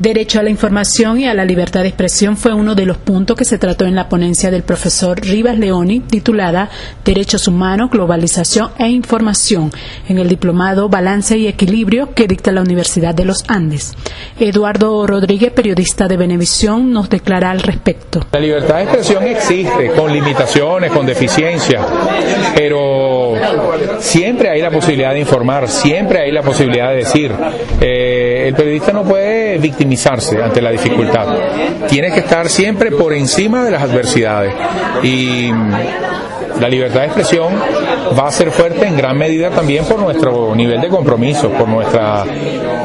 Derecho a la información y a la libertad de expresión fue uno de los puntos que se trató en la ponencia del profesor Rivas Leoni titulada Derechos Humanos, Globalización e Información en el diplomado Balance y Equilibrio que dicta la Universidad de los Andes. Eduardo Rodríguez, periodista de Venevisión, nos declara al respecto. La libertad de expresión existe con limitaciones, con deficiencias, pero siempre hay la posibilidad de informar, siempre hay la posibilidad de decir. Eh, el periodista no puede victimizar ante la dificultad. Tiene que estar siempre por encima de las adversidades. Y la libertad de expresión va a ser fuerte en gran medida también por nuestro nivel de compromiso, por nuestra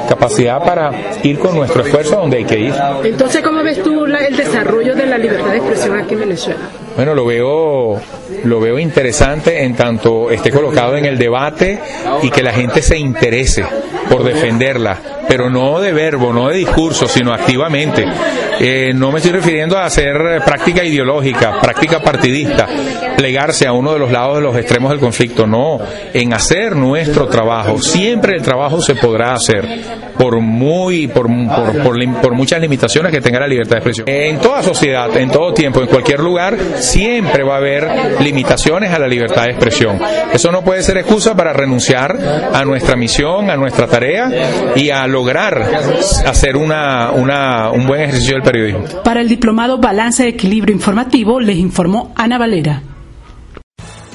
capacidad para ir con nuestro esfuerzo donde hay que ir. Entonces, ¿cómo ves tú el desarrollo de la libertad de expresión aquí en Venezuela? Bueno, lo veo, lo veo interesante en tanto esté colocado en el debate y que la gente se interese por defenderla, pero no de verbo, no de discurso, sino activamente. Eh, no me estoy refiriendo a hacer práctica ideológica, práctica partidista, plegarse a uno de los lados de los extremos del conflicto, no, en hacer nuestro trabajo. Siempre el trabajo se podrá hacer, por muy, por, por, por, por muchas limitaciones que tenga la libertad de expresión. En toda sociedad, en todo tiempo, en cualquier lugar, siempre va a haber limitaciones a la libertad de expresión. Eso no puede ser excusa para renunciar a nuestra misión, a nuestra tarea y a lograr hacer una, un buen ejercicio del periodismo. Para el diplomado Balance de Equilibrio Informativo les informó Ana Valera.